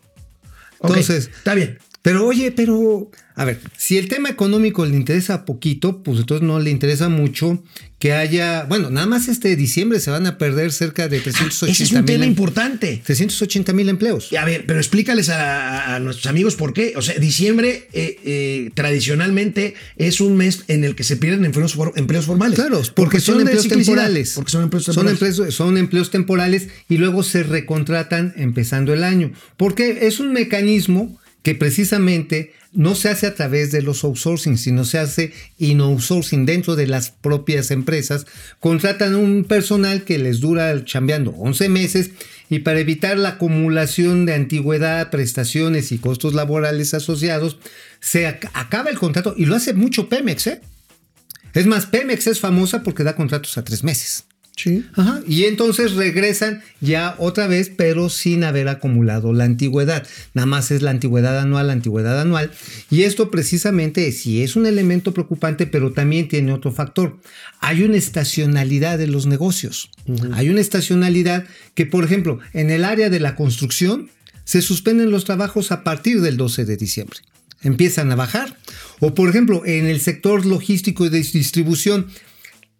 Entonces- Está bien. Pero oye, pero a ver, si el tema económico le interesa poquito, pues entonces no le interesa mucho que haya, bueno, nada más este diciembre se van a perder cerca de 380 Ah, Ese es un tema mil importante. 380 mil empleos. Y A ver, pero explícales a, a nuestros amigos por qué. O sea, diciembre eh, eh, tradicionalmente es un mes en el que se pierden empleos, for- empleos formales. Claro, Por porque son empleos temporales. Porque son empleos Son temporales. empleos, son empleos temporales y luego se recontratan empezando el año. Porque es un mecanismo que precisamente no se hace a través de los outsourcing, sino se hace in-outsourcing dentro de las propias empresas. Contratan un personal que les dura chambeando 11 meses y para evitar la acumulación de antigüedad, prestaciones y costos laborales asociados, se ac- acaba el contrato y lo hace mucho Pemex, ¿eh? Es más, Pemex es famosa porque da contratos a tres meses. Sí. Ajá, y entonces regresan ya otra vez, pero sin haber acumulado la antigüedad. Nada más es la antigüedad anual, la antigüedad anual. Y esto precisamente sí es un elemento preocupante, pero también tiene otro factor. Hay una estacionalidad de los negocios. Hay una estacionalidad que, por ejemplo, en el área de la construcción, se suspenden los trabajos a partir del 12 de diciembre. Empiezan a bajar. O, por ejemplo, en el sector logístico y de distribución,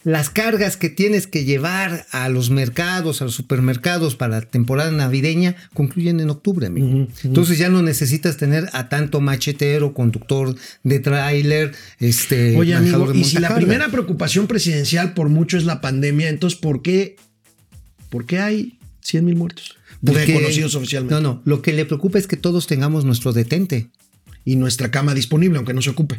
las cargas que tienes que llevar a los mercados, a los supermercados para la temporada navideña concluyen en octubre, amigo. Entonces ya no necesitas tener a tanto machetero, conductor de tráiler, este. Oye, amigo, de y si la primera preocupación presidencial por mucho es la pandemia, entonces ¿por qué, por qué hay 100 mil muertos? Porque- reconocidos oficialmente. No, no. Lo que le preocupa es que todos tengamos nuestro detente. Y nuestra cama disponible, aunque no se ocupe.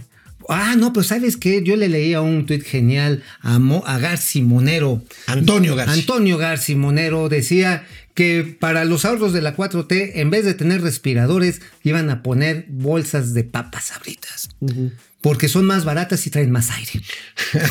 Ah, no, pero ¿sabes qué? Yo le leía un tuit genial a, Mo- a Garci Monero. Antonio Garci. Antonio Garci Monero decía que para los ahorros de la 4T, en vez de tener respiradores, iban a poner bolsas de papas sabritas. Porque son más baratas y traen más aire.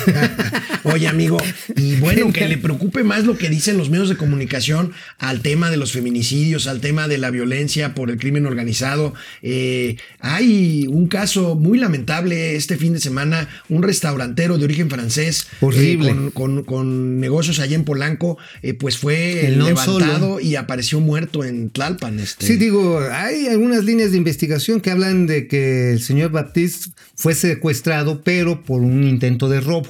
Oye, amigo, y bueno, que le preocupe más lo que dicen los medios de comunicación al tema de los feminicidios, al tema de la violencia por el crimen organizado. Eh, hay un caso muy lamentable este fin de semana, un restaurantero de origen francés, Horrible. eh, con, con- con negocios allá en Polanco, eh, pues fue El levantado y apareció muerto en Tlalpan. Este. Sí, digo, hay algunas líneas de investigación que hablan de que el señor Baptiste fue secuestrado, pero por un intento de robo.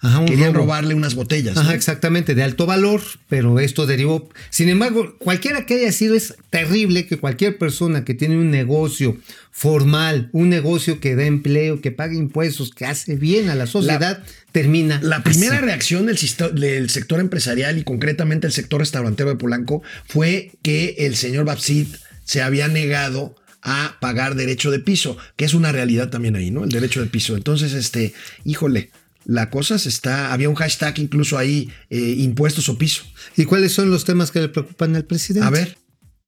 Ajá, Querían robo. robarle unas botellas. ¿no? Ajá, exactamente, de alto valor, pero esto derivó. Sin embargo, cualquiera que haya sido, es terrible que cualquier persona que tiene un negocio formal, un negocio que da empleo, que paga impuestos, que hace bien a la sociedad, termina. La primera así. reacción del, del sector empresarial y concretamente el sector restaurantero de Polanco fue que el señor Babsid se había negado a pagar derecho de piso, que es una realidad también ahí, ¿no? El derecho de piso. Entonces, este, híjole, la cosa se está, había un hashtag incluso ahí, eh, impuestos o piso. ¿Y cuáles son los temas que le preocupan al presidente? A ver,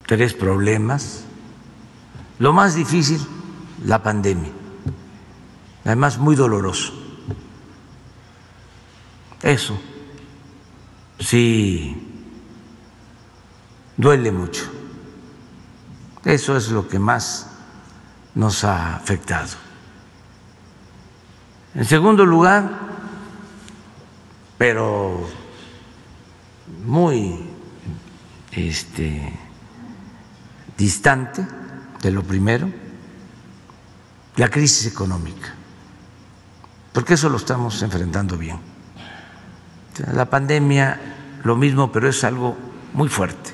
tres problemas. Lo más difícil, la pandemia. Además, muy doloroso. Eso sí duele mucho. Eso es lo que más nos ha afectado. En segundo lugar, pero muy este, distante de lo primero, la crisis económica, porque eso lo estamos enfrentando bien. La pandemia, lo mismo, pero es algo muy fuerte,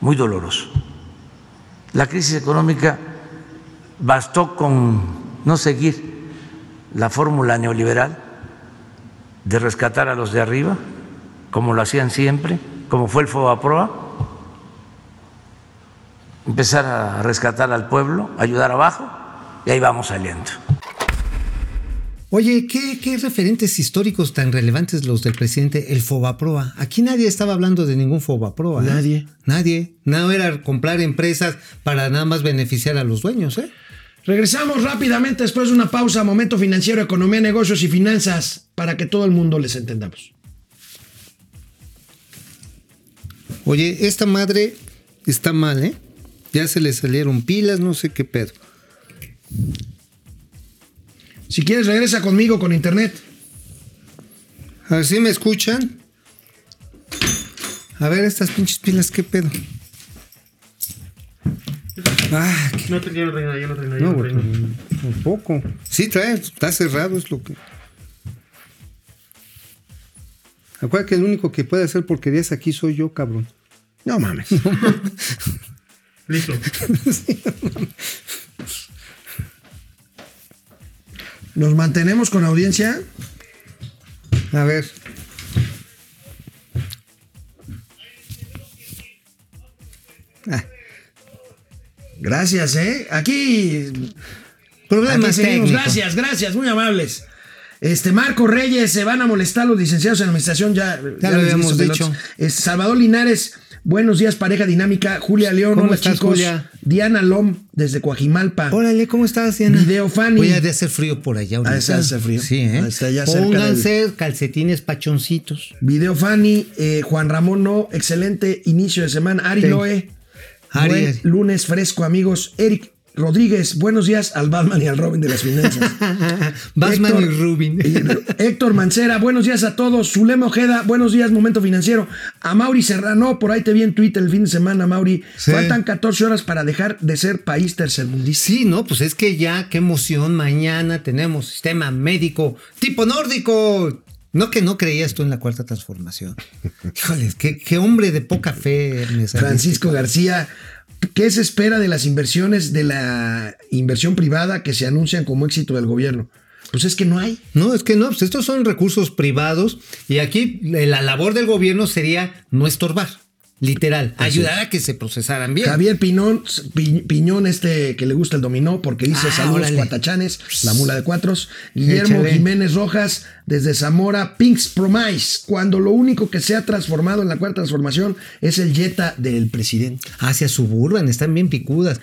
muy doloroso. La crisis económica bastó con no seguir la fórmula neoliberal de rescatar a los de arriba, como lo hacían siempre, como fue el Fobaproa, empezar a rescatar al pueblo, ayudar abajo, y ahí vamos saliendo. Oye, ¿qué, qué referentes históricos tan relevantes los del presidente, el Fobaproa? Aquí nadie estaba hablando de ningún Fobaproa. ¿eh? Nadie. Nadie. No era comprar empresas para nada más beneficiar a los dueños, ¿eh? Regresamos rápidamente después de una pausa, momento financiero, economía, negocios y finanzas, para que todo el mundo les entendamos. Oye, esta madre está mal, ¿eh? Ya se le salieron pilas, no sé qué pedo. Si quieres, regresa conmigo con internet. ¿Así me escuchan? A ver, estas pinches pilas, ¿qué pedo? Ah, qué- No, no trae nada, ya no nada. No, ya no güey, tampoco. Sí, trae, está cerrado, es lo que. Acuérdate que el único que puede hacer porquerías aquí soy yo, cabrón. No mames. Listo. Nos mantenemos con audiencia. A ver. Ah, Gracias, ¿eh? Aquí. problemas técnicos. Gracias, gracias, muy amables. Este Marco Reyes, se van a molestar los licenciados en administración, ya, Ya lo habíamos dicho. Este, Salvador Linares, buenos días, pareja dinámica. Julia León, ¿Cómo hola estás, chicos. Julia? Diana Lom, desde Coajimalpa. Órale, ¿cómo estás, Diana? Video Fanny. Ha de hacer frío por allá ahorita. Ah, se hace frío. Sí, ¿eh? Ya cerca Pónganse calcetines pachoncitos. Video Fanny, eh, Juan Ramón No, excelente inicio de semana. Ari Sí. Loe, Ari. lunes fresco, amigos. Eric Rodríguez, buenos días al Batman y al Robin de las finanzas. Batman Héctor- y Rubin. Héctor Mancera, buenos días a todos. Zulema Ojeda, buenos días, momento financiero. A Mauri Serrano, por ahí te vi en Twitter el fin de semana, Mauri. Sí. Faltan 14 horas para dejar de ser país tercermundista. Sí, no, pues es que ya, qué emoción. Mañana tenemos sistema médico tipo nórdico. No que no creías tú en la cuarta transformación. Híjoles, qué, qué hombre de poca fe. Francisco García, ¿qué se espera de las inversiones de la inversión privada que se anuncian como éxito del gobierno? Pues es que no hay. No, es que no, pues estos son recursos privados y aquí eh, la labor del gobierno sería no estorbar, literal, ayudar a que se procesaran bien. Javier Pinón, Pi- Piñón, este que le gusta el dominó, porque dice Ah, saludos cuatachanes, la mula de cuatros. Guillermo Échale. Jiménez Rojas, desde Zamora, Pinks Promise, cuando lo único que se ha transformado en la cuarta transformación es el Jetta del presidente. Hacia Suburban, están bien picudas.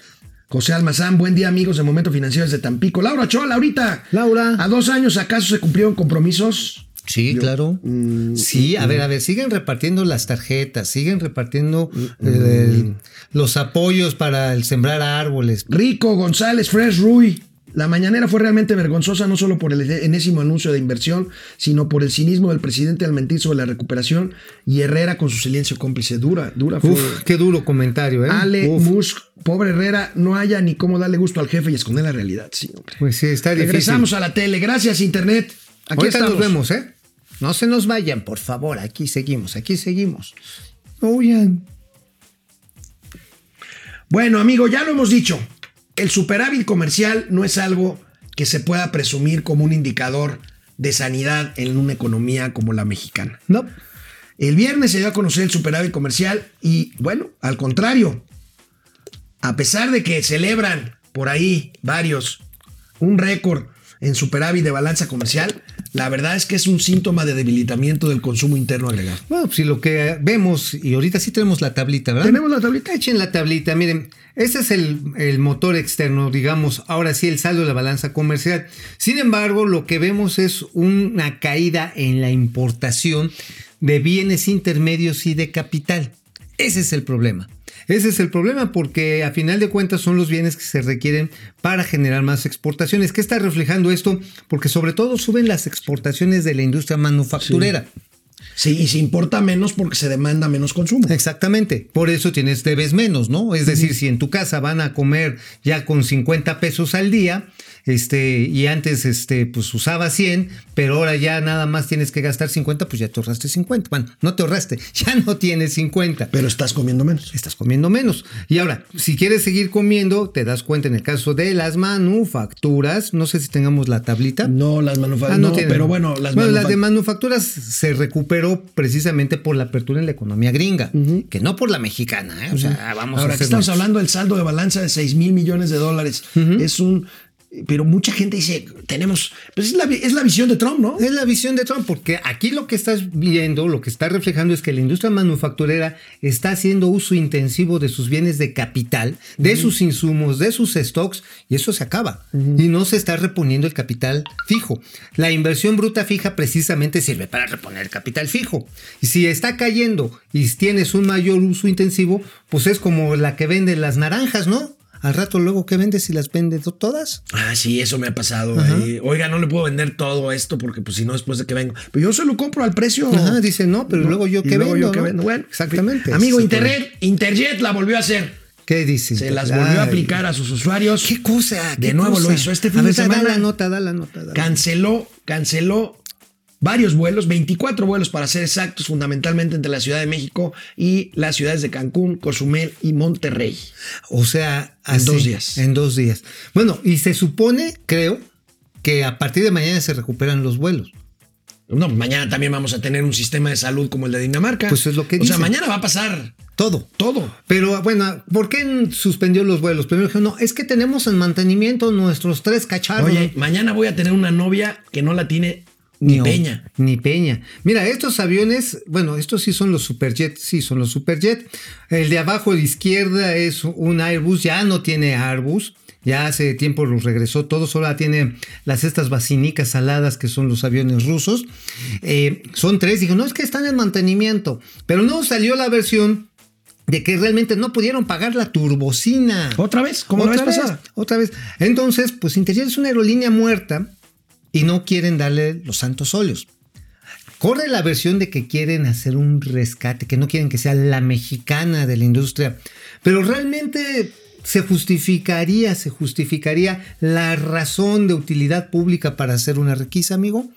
José Almazán, buen día amigos de Momento Financiero desde Tampico. Laura Chola, ahorita. Laura. ¿A dos años acaso se cumplieron compromisos? Sí, claro. mm, sí, a ver, a ver, siguen repartiendo las tarjetas, siguen repartiendo eh, el- los apoyos para el sembrar árboles. Rico González Fresh Rui. La mañanera fue realmente vergonzosa no solo por el enésimo anuncio de inversión, sino por el cinismo del presidente al mentir sobre la recuperación y Herrera con su silencio cómplice. Dura, dura fue. Uf, qué duro comentario, ¿eh? Ale Uf, Musk, pobre Herrera, no haya ni cómo darle gusto al jefe y esconder la realidad. Sí, hombre. Pues sí, está difícil. Regresamos a la tele. Gracias, Internet. Aquí Ahorita estamos. nos vemos, ¿eh? No se nos vayan, por favor. Aquí seguimos, aquí seguimos. Oigan. Bueno, amigo, ya lo hemos dicho. El superávit comercial no es algo que se pueda presumir como un indicador de sanidad en una economía como la mexicana. No. El viernes se dio a conocer el superávit comercial y, bueno, al contrario, a pesar de que celebran por ahí varios un récord en superávit de balanza comercial, la verdad es que es un síntoma de debilitamiento del consumo interno agregado. Bueno, pues si lo que vemos, y ahorita sí tenemos la tablita, ¿verdad? Tenemos la tablita. Echen la tablita, miren, ese es el, el motor externo, digamos, ahora sí el saldo de la balanza comercial. Sin embargo, lo que vemos es una caída en la importación de bienes intermedios y de capital. Ese es el problema. Ese es el problema porque a final de cuentas son los bienes que se requieren para generar más exportaciones. ¿Qué está reflejando esto? Porque sobre todo suben las exportaciones de la industria manufacturera. Sí, y se importa menos porque se demanda menos consumo. Exactamente. Por eso tienes debes menos, ¿no? Es decir, si en tu casa van a comer ya con 50 pesos al día, este, y antes, este, pues usaba 100, pero ahora ya nada más tienes que gastar 50, pues ya te ahorraste 50. Bueno, no te ahorraste, ya no tienes 50. Pero estás comiendo menos. Estás comiendo menos. Y ahora, si quieres seguir comiendo, te das cuenta en el caso de las manufacturas, no sé si tengamos la tablita. No, las manufacturas. Ah, no pero bueno, las Bueno, las de manufacturas se recuperó precisamente por la apertura en la economía gringa, que no por la mexicana. ¿eh? O sea, vamos Ahora, a estamos hablando del saldo de balanza de 6 mil millones de dólares. Es un. Pero mucha gente dice, tenemos. Pues es la, es la visión de Trump, ¿no? Es la visión de Trump, porque aquí lo que estás viendo, lo que está reflejando es que la industria manufacturera está haciendo uso intensivo de sus bienes de capital, de sus insumos, de sus stocks, y eso se acaba. Y no se está reponiendo el capital fijo. La inversión bruta fija precisamente sirve para reponer el capital fijo. Y si está cayendo y tienes un mayor uso intensivo, pues es como la que vende las naranjas, ¿no? Al rato luego que vendes y las vende to- todas. Ah, sí, eso me ha pasado. Oiga, no le puedo vender todo esto porque, pues, si no, después de que vengo. Pero yo se lo compro al precio. Ajá, dice, no, pero luego yo luego vendo. yo que ¿no? vendo. Bueno, exactamente. Amigo, Internet, Interjet la volvió a hacer. ¿Qué dice? Se las volvió a aplicar a sus usuarios. ¿Qué cosa? De ¿Qué nuevo cosa? lo hizo este fin A de ver, da- semana. Da la nota, da la nota. da la- canceló, canceló varios vuelos, 24 vuelos para ser exactos, fundamentalmente entre la Ciudad de México y las ciudades de Cancún, Cozumel y Monterrey. O sea, En dos días. En dos días. Bueno, y se supone, creo, que a partir de mañana se recuperan los vuelos. No, mañana también vamos a tener un sistema de salud como el de Dinamarca. Pues es lo que O sea, mañana va a pasar Todo. todo. Pero bueno, ¿por qué suspendió los vuelos? Primero dijeron, no, es que tenemos en mantenimiento nuestros tres cacharros. Oye, mañana voy a tener una novia que no la tiene ni Peña. Ni Peña. Mira, estos aviones, bueno, estos sí son los Superjet, sí son los Superjet. El de abajo a la izquierda es un Airbus, ya no tiene Airbus. Ya hace tiempo los regresó todos, ahora tiene las estas basinicas saladas que son los aviones rusos. Eh, son tres, dijo, no, es que están en mantenimiento. Pero no salió la versión de que realmente no pudieron pagar la turbocina. ¿Otra vez? Como la vez vez, pasada. Otra vez. Entonces, pues Interjet es una aerolínea muerta y no quieren darle los santos óleos. Corre la versión de que quieren hacer un rescate, que no quieren que sea la mexicana de la industria, pero realmente se justificaría, se justificaría la razón de utilidad pública para hacer una requisa, amigo.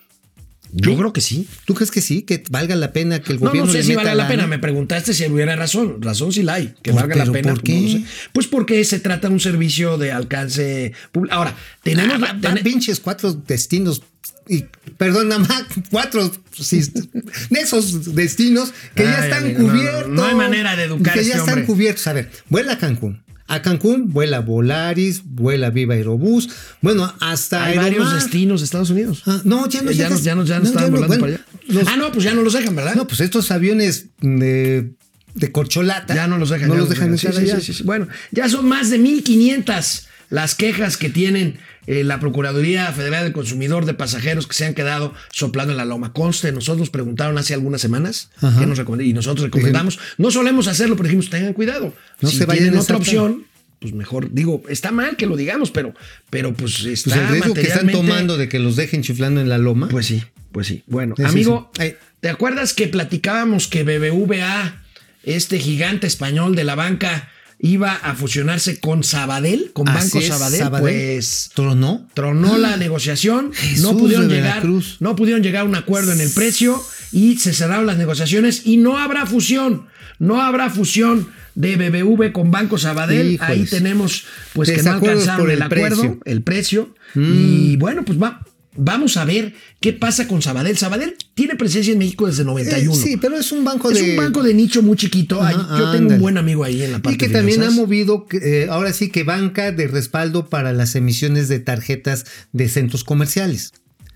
Yo creo que sí. ¿Tú crees que sí? Que valga la pena que el No, gobierno no sé le si vale la pena. Me preguntaste si hubiera razón. Razón sí la hay. Que ¿Por- valga la pena. por pues no qué? sé. Pues porque se trata de un servicio de alcance público. Ahora, tenemos. Ah, la- tene- pinches cuatro destinos. Y, perdón, nada más cuatro de esos destinos que ya están amigo, no, no, cubiertos. no hay manera de educar Que ya este están hombre. cubiertos. A ver, vuela a Cancún. A Cancún vuela Volaris, vuela Viva Aerobús. Bueno, hasta hay Aeromar. varios destinos de Estados Unidos. Ah, no, ya no Eh, ya, ya, ya no, no, volando bueno, para allá. los- ah, no, pues ya no los dejan, ¿verdad? No, pues estos aviones de, de corcholata. Ya no los dejan. No los dejan Sí, entrar sí, allá. sí, sí, sí. Bueno, ya son más de 1.500 las quejas que tienen eh, la Procuraduría Federal del Consumidor de pasajeros que se han quedado soplando en la loma. Conste, nosotros nos preguntaron hace algunas semanas nos y nosotros recomendamos. No solemos hacerlo, pero dijimos, tengan cuidado. No si se vayan otra opción, pues mejor, digo, está mal que lo digamos, pero, pero pues está Pues el riesgo que están tomando de que los dejen chiflando en la loma. Pues sí, pues sí. Bueno, amigo. ¿te acuerdas que platicábamos que BBVA, este gigante español de la banca, iba a fusionarse con Sabadell, con Así Banco es, Sabadell? Pues ¿Tronó? tronó la negociación, Jesús no pudieron llegar, no pudieron llegar a un acuerdo en el precio y se cerraron las negociaciones y no habrá fusión, no habrá fusión de BBV con Banco Sabadell. Híjoles. Ahí tenemos pues que no alcanzaron por el, el acuerdo, precio. el precio Mm. y bueno, pues va Vamos a ver qué pasa con Sabadell. Sabadell tiene presencia en México desde 91. Eh, sí, pero es un banco es de. un banco de nicho muy chiquito. Yo tengo ándale. un buen amigo ahí en la parte Y que de también ha movido, eh, ahora sí que banca de respaldo para las emisiones de tarjetas de centros comerciales.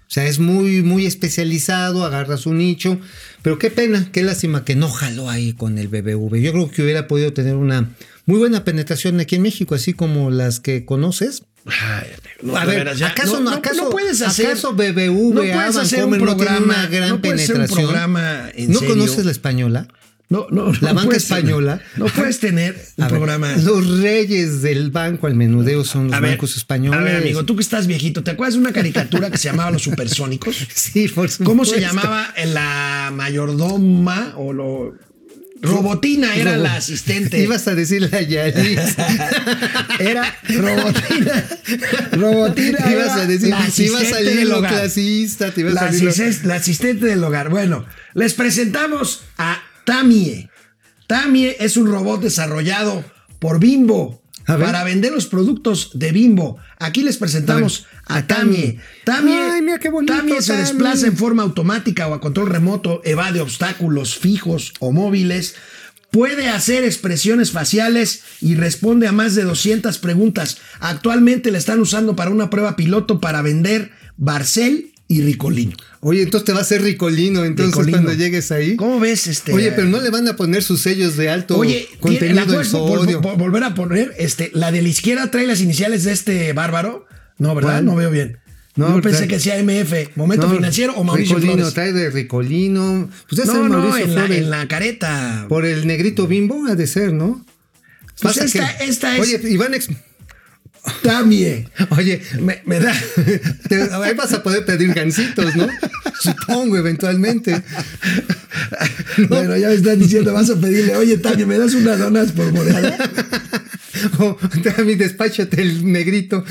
O sea, es muy, muy especializado, agarra su nicho. Pero qué pena, qué lástima que no jaló ahí con el BBV. Yo creo que hubiera podido tener una muy buena penetración aquí en México, así como las que conoces. Ay, no, a ver, ya- ¿acaso no, no, acaso, no puedes hacer, ¿acaso BBVA, no puedes hacer un programa, gran no un penetración? programa en ¿No serio. conoces la española? No, no, La banca tener- española. no puedes tener un A ver, programa. los reyes del banco al menudeo son los A ver, bancos españoles. A ver, amigo, tú que estás viejito, ¿te acuerdas de una caricatura que se llamaba Los Supersónicos? Sí, por supuesto. ¿Cómo se llamaba la mayordoma o lo Robotina era Robo- la asistente. Ibas a decir la Yaris. Era Robotina. Robotina. Ibas era a decir, la si iba a salir lo clasista, te iba a La, salir lo- asisten- la asistente del hogar. Bueno, les presentamos a Tamie. Tamie es un robot desarrollado por Bimbo para vender los productos de Bimbo. Aquí les presentamos A Tamie. Tamie, Ay, mira qué bonito, Tamie se Tamie. desplaza en forma automática o a control remoto, evade obstáculos fijos o móviles. Puede hacer expresiones faciales y responde a más de 200 preguntas. Actualmente la están usando para una prueba piloto para vender Barcel y Ricolino. Oye, entonces te va a hacer ricolino, entonces Ricolino. cuando llegues ahí. ¿Cómo ves este? Oye, pero no le van a poner sus sellos de alto Oye, tiene- contenido la en vol- vol- volver a poner, este, la de la izquierda trae las iniciales de este bárbaro. No, ¿verdad? ¿Cuál? No veo bien. No, No, pensé que decía MF, Momento No, Financiero o Mauricio Ricolino, Flores. trae de Ricolino. Pues ese No, no, Mauricio en la, en la careta. Por el negrito bimbo ha de ser, ¿no? Pues esta- que- esta es- Oye, Iván, ex- Tamie. oye, Me, me da. te- ahí vas a poder pedir gancitos, ¿no? Supongo, eventualmente. Bueno, ya me están diciendo, vas a pedirle, oye, Tamie, ¿me das unas donas por moneda? O, mi despáchate el negrito.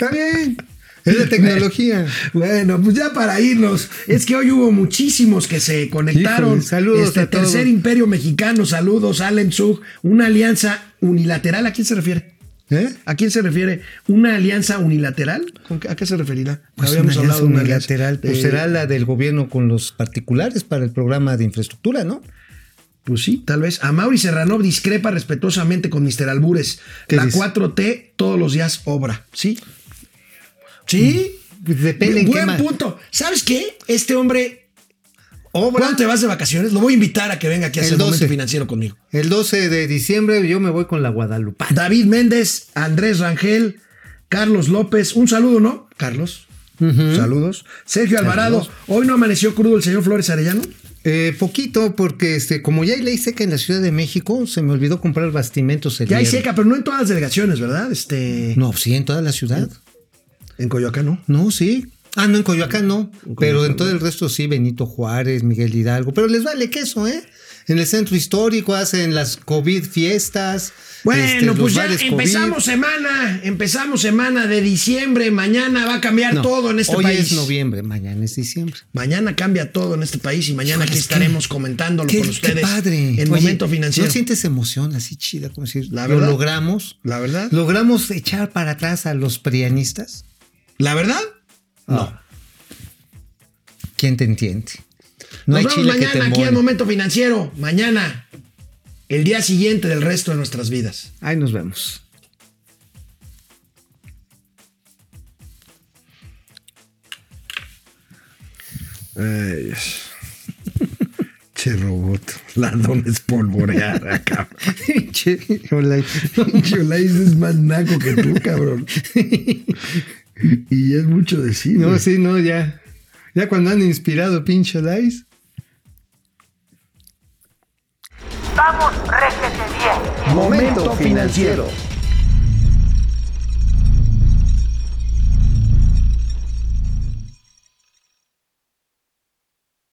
Está bien. Es la tecnología. Bueno, pues ya para irnos, es que hoy hubo muchísimos que se conectaron. Híjole, saludos este a todos. tercer imperio mexicano, saludos, Allen Zug, una alianza unilateral, ¿a quién se refiere? ¿Eh? ¿A quién se refiere? ¿Una alianza unilateral? ¿Con qué- ¿A qué se referirá? Pues Habíamos una hablado de una alianza unilateral. Pues de- será la del gobierno con los particulares para el programa de infraestructura, ¿no? Pues sí, tal vez. A Mauri Serrano discrepa respetuosamente con Mr. Albures. ¿Qué La dice? 4T todos los días obra. ¿Sí? ¿Sí? Pues depende en qué Buen punto. ¿Sabes qué? Este hombre. Obra. ¿Cuándo te vas de vacaciones? Lo voy a invitar a que venga aquí a hacer el momento 12. financiero conmigo. El 12 de diciembre yo me voy con la Guadalupe. David Méndez, Andrés Rangel, Carlos López. Un saludo, ¿no? Carlos. Saludos. Sergio Alvarado. Hoy no amaneció crudo el señor Flores Arellano. Eh, poquito, porque este, como ya hay ley seca en la Ciudad de México, se me olvidó comprar bastimentos el Ya hay seca, pero no en todas las delegaciones, ¿verdad? Este. No, sí, en toda la ciudad. En Coyoacán, ¿no? No, sí. Ah, no, en Coyoacán no. pero en todo el resto sí, Benito Juárez, Miguel Hidalgo. Pero les vale queso, ¿eh? En el centro histórico hacen las COVID fiestas. Bueno, este, pues ya COVID. empezamos semana, empezamos semana de diciembre, mañana va a cambiar No, todo en este hoy país. es noviembre, mañana es diciembre. Mañana cambia todo en este país y mañana aquí qué- estaremos comentándolo Qué, con qué ustedes padre. en Oye, momento financiero. ¿No sientes emoción así chida? Como decir, La lo logramos. La verdad. ¿Logramos echar para atrás a los prianistas? ¿La verdad? No. ¿Quién te entiende? No Nos hay vemos chile que te mañana aquí en mole. Momento Financiero. Mañana, el día siguiente del resto de nuestras vidas. Ahí nos vemos. Ay, che robot, la dona espolvoreada, cabrón. Che, Olay. Es más naco que tú, cabrón. Y es mucho decir. No, sí, no, ya. Ya cuando han inspirado pinche Olay. Momento financiero.